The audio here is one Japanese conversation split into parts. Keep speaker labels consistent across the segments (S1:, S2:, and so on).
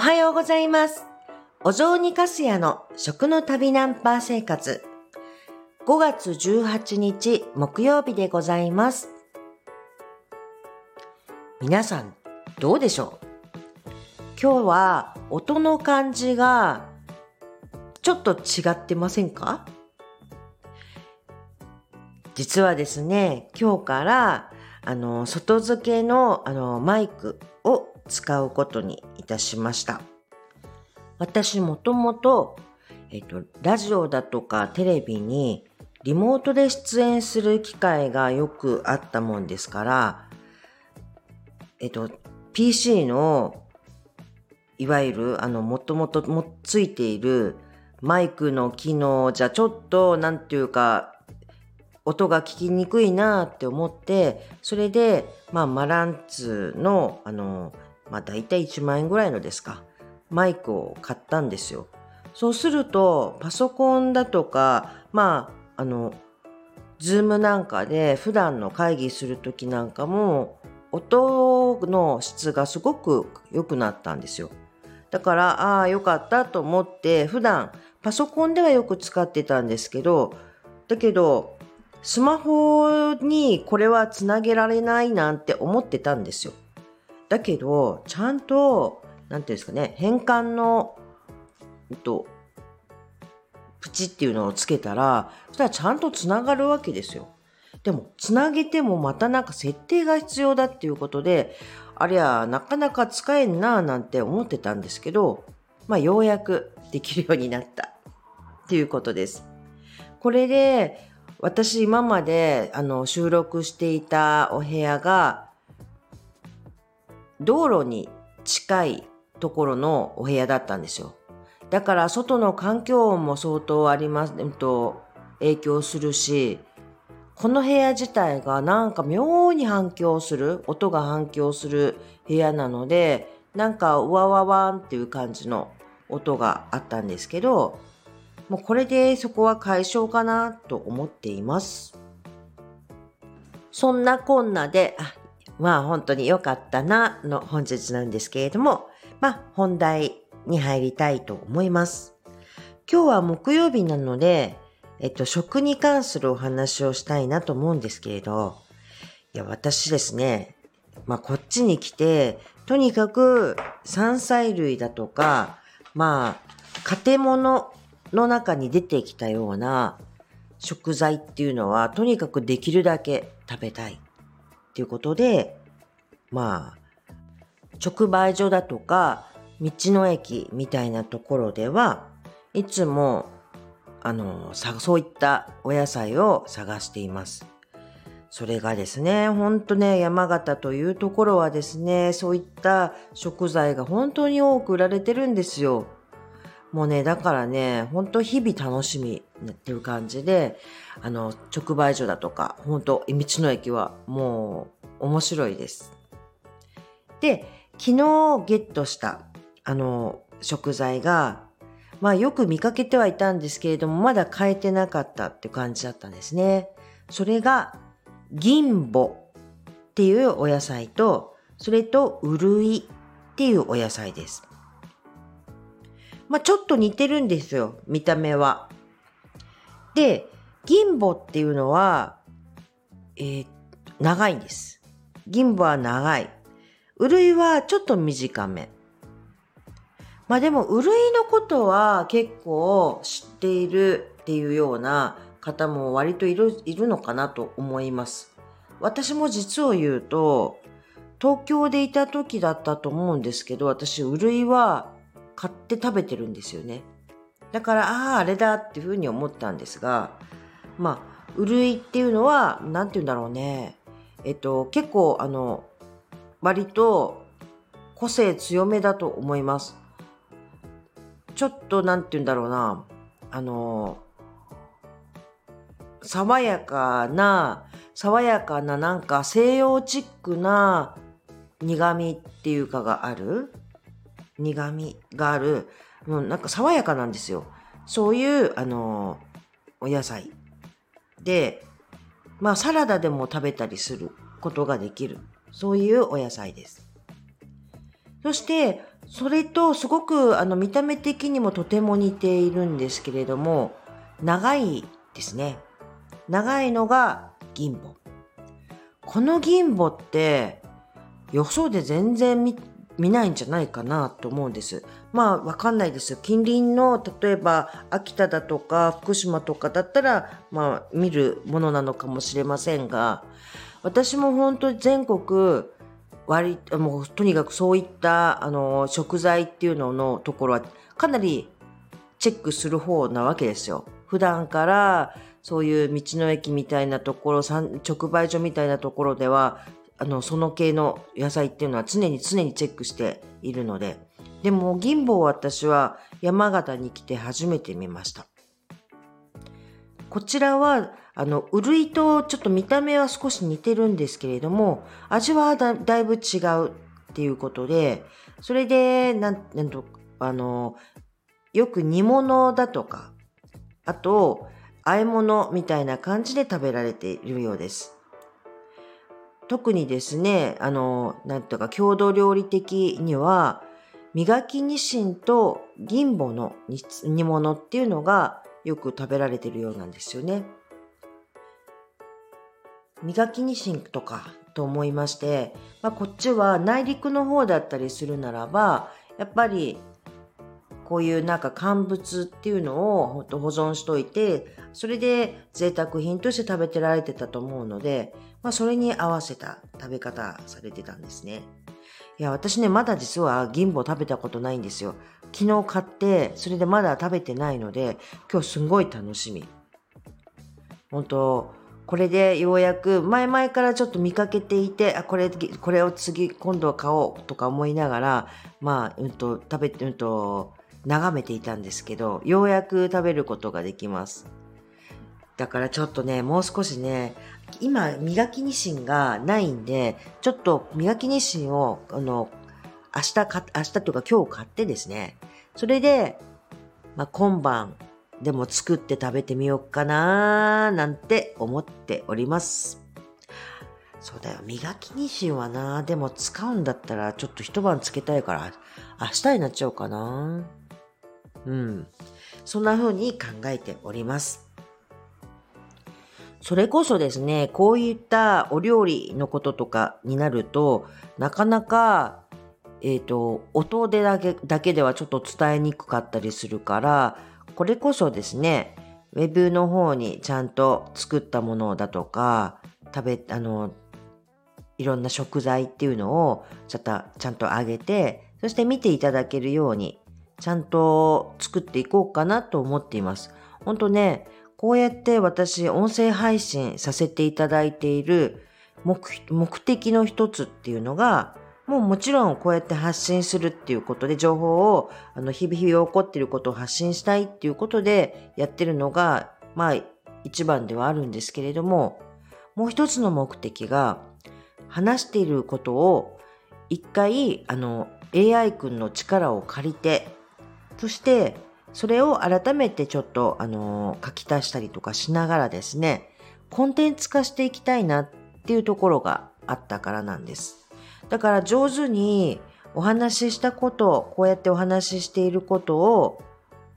S1: おはようございます。お雑煮かすやの食の旅ナンパー生活。5月18日木曜日でございます。皆さん、どうでしょう？今日は音の感じがちょっと違ってませんか？実はですね、今日からあの外付けのあのマイク使うことにいたしました。私もともと、えっと、ラジオだとかテレビにリモートで出演する機会がよくあったもんですから、えっと、PC のいわゆるあの、もともともついているマイクの機能じゃちょっと、なんていうか、音が聞きにくいなって思って、それで、まあ、マランツの、あの、まあ、大体1万円ぐらいのですか、マイクを買ったんですよ。そうすると、パソコンだとか、まあ、あの、ズームなんかで普段の会議するときなんかも、音の質がすごく良くなったんですよ。だから、ああ、よかったと思って、普段パソコンではよく使ってたんですけど、だけど、スマホにこれはつなげられないなんて思ってたんですよ。だけど、ちゃんと、なんていうんですかね、変換の、えっと、プチっていうのをつけたら、そしたらちゃんとつながるわけですよ。でも、つなげてもまたなんか設定が必要だっていうことで、ありゃ、なかなか使えんなぁなんて思ってたんですけど、まあ、ようやくできるようになったっていうことです。これで、私今まであの収録していたお部屋が、道路に近いところのお部屋だったんですよ。だから外の環境音も相当あります、えっと、影響するし、この部屋自体がなんか妙に反響する、音が反響する部屋なので、なんかうわわわんっていう感じの音があったんですけど、もうこれでそこは解消かなと思っています。そんなこんなで、あまあ本当に良かったなの本日なんですけれども、まあ本題に入りたいと思います。今日は木曜日なので、えっと、食に関するお話をしたいなと思うんですけれど、いや、私ですね、まあこっちに来て、とにかく山菜類だとか、まあ、建物の中に出てきたような食材っていうのは、とにかくできるだけ食べたいっていうことで、まあ、直売所だとか、道の駅みたいなところでは、いつも、あの、そういったお野菜を探しています。それがですね、ほんとね、山形というところはですね、そういった食材が本当に多く売られてるんですよ。もうね、だからね、本当日々楽しみっていう感じで、あの、直売所だとか、本当道の駅はもう面白いです。で、昨日ゲットした、あの、食材が、まあよく見かけてはいたんですけれども、まだ買えてなかったっていう感じだったんですね。それが、銀母っていうお野菜と、それと、うるいっていうお野菜です。まあちょっと似てるんですよ、見た目は。で、銀母っていうのは、えー長いんです。銀母は長い。うるいはちょっと短め。まあでも、うるいのことは結構知っているっていうような方も割といるいるのかなと思います。私も実を言うと、東京でいた時だったと思うんですけど、私、うるいは買って食べてるんですよね。だから、ああ、あれだっていうふうに思ったんですが、まあ、うるいっていうのは、なんて言うんだろうね。えっと、結構、あの、割と個性強めだと思います。ちょっと、なんて言うんだろうな。あの、爽やかな、爽やかな、なんか西洋チックな苦味っていうかがある苦味がある。もう、なんか爽やかなんですよ。そういう、あの、お野菜。で、まあサラダでも食べたりすることができる。そういうお野菜です。そして、それとすごくあの見た目的にもとても似ているんですけれども、長いですね。長いのが銀母。この銀母って予想で全然見見ないんじゃないかなと思うんです。まあわかんないです。近隣の例えば秋田だとか福島とかだったらまあ見るものなのかもしれませんが私も本当に全国割もうとにかくそういったあの食材っていうののところはかなりチェックする方なわけですよ。普段からそういう道の駅みたいなところ、直売所みたいなところでは、あの、その系の野菜っていうのは常に常にチェックしているので、でも銀棒私は山形に来て初めて見ました。こちらは、あの、うるいとちょっと見た目は少し似てるんですけれども、味はだだいぶ違うっていうことで、それで、なん、なんと、あの、よく煮物だとか、あと、和え物みたいな感じで食べられているようです。特にですね、あの、なんとか郷土料理的には、磨きニシンと銀母の煮物っていうのがよく食べられてるようなんですよね。磨きニシンとかと思いまして、まあ、こっちは内陸の方だったりするならば、やっぱりこういうなんか乾物っていうのをほんと保存しといて、それで贅沢品として食べてられてたと思うので、まあそれに合わせた食べ方されてたんですね。いや、私ね、まだ実は銀母食べたことないんですよ。昨日買って、それでまだ食べてないので、今日すんごい楽しみ。本当これでようやく、前々からちょっと見かけていて、あ、これ、これを次、今度は買おうとか思いながら、まあ、うんと、食べて、うんと、眺めていたんですけど、ようやく食べることができます。だからちょっとね、もう少しね、今、磨きニシンがないんで、ちょっと磨きニシンを、あの、明日か、明日というか今日買ってですね、それで、まあ、今晩でも作って食べてみようかななんて思っております。そうだよ。磨きニシンはなでも使うんだったらちょっと一晩つけたいから、明日になっちゃうかなうん。そんな風に考えております。それこそですね、こういったお料理のこととかになると、なかなか、えっ、ー、と、音でだけだけではちょっと伝えにくかったりするから、これこそですね、ウェブの方にちゃんと作ったものだとか、食べ、あの、いろんな食材っていうのをちょっとちゃんとあげて、そして見ていただけるようにちゃんと作っていこうかなと思っています。ほんとね、こうやって私音声配信させていただいている目的の一つっていうのが、もうもちろんこうやって発信するっていうことで情報をあの日々日々起こっていることを発信したいっていうことでやってるのが、まあ一番ではあるんですけれども、もう一つの目的が話していることを一回あの AI 君の力を借りてそしてそれを改めてちょっとあの書き足したりとかしながらですねコンテンツ化していきたいなっていうところがあったからなんです。だから上手にお話ししたことをこうやってお話ししていることを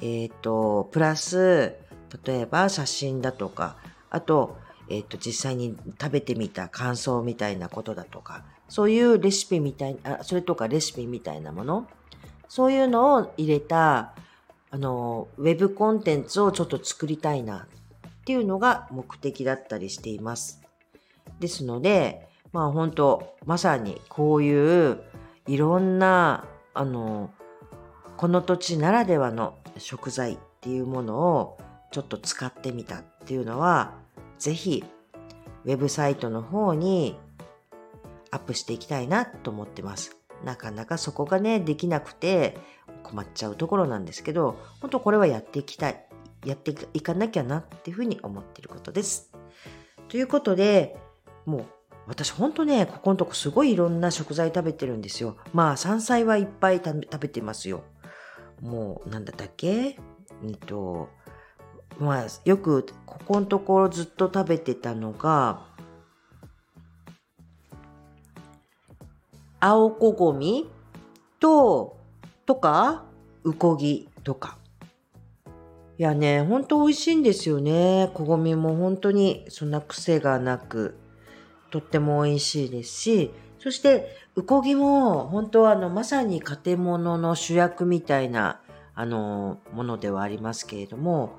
S1: えっ、ー、とプラス例えば写真だとかあと,、えーと、実際に食べてみた感想みたいなことだとかそういうレシピみたいなそれとかレシピみたいなものそういうのを入れた、あの、ウェブコンテンツをちょっと作りたいなっていうのが目的だったりしています。ですので、まあ本当まさにこういういろんな、あの、この土地ならではの食材っていうものをちょっと使ってみたっていうのは、ぜひウェブサイトの方にアップしていきたいなと思ってます。なかなかそこがね、できなくて困っちゃうところなんですけど、本当これはやっていきたい。やっていかなきゃなっていうふうに思っていることです。ということで、もう私ほんとね、ここのとこすごいいろんな食材食べてるんですよ。まあ山菜はいっぱい食べてますよ。もう、なんだったっけ？えっと、まあよくここのところずっと食べてたのが、青こごみと、とか、うこぎとか。いやね、ほんと美味しいんですよね。こごみも本当にそんな癖がなく、とっても美味しいですし、そして、うこぎも本当はあの、まさに建物の主役みたいな、あの、ものではありますけれども、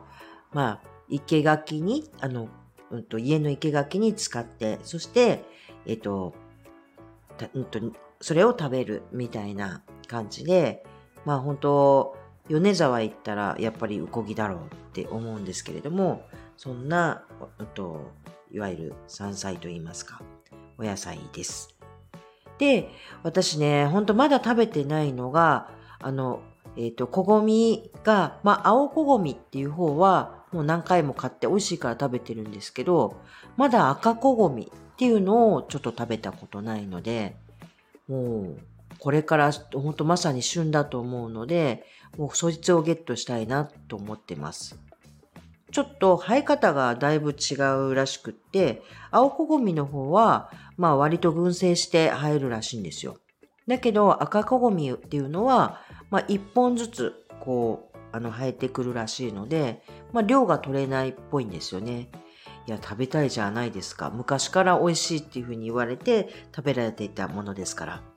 S1: まあ、生垣に、あの、うんと、家の生垣に使って、そして、えっと、うんと、それを食べるみたいな感じで、まあ本当、米沢行ったらやっぱりうこぎだろうって思うんですけれども、そんな、うんと、いわゆる山菜と言いますか、お野菜です。で、私ね、ほんとまだ食べてないのが、あの、えっ、ー、と、こごみが、まあ、青こごみっていう方は、もう何回も買って美味しいから食べてるんですけど、まだ赤こごみっていうのをちょっと食べたことないので、もう、これから本当まさに旬だと思うので、もうそいつをゲットしたいなと思ってます。ちょっと生え方がだいぶ違うらしくって、青こごみの方は、まあ割と群生して生えるらしいんですよ。だけど赤こごみっていうのは、まあ一本ずつこう、あの生えてくるらしいので、まあ量が取れないっぽいんですよね。いや、食べたいじゃないですか。昔から美味しいっていうふうに言われて食べられていたものですから。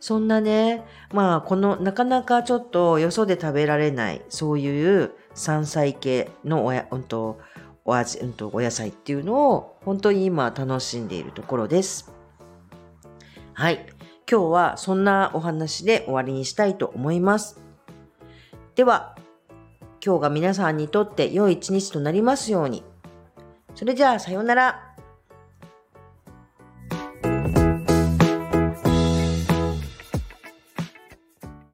S1: そんなね、まあ、この、なかなかちょっとよそで食べられない、そういう山菜系のおや、うんと、お味、うんと、お野菜っていうのを、本当に今楽しんでいるところです。はい。今日はそんなお話で終わりにしたいと思います。では、今日が皆さんにとって良い一日となりますように。それじゃあ、さようなら。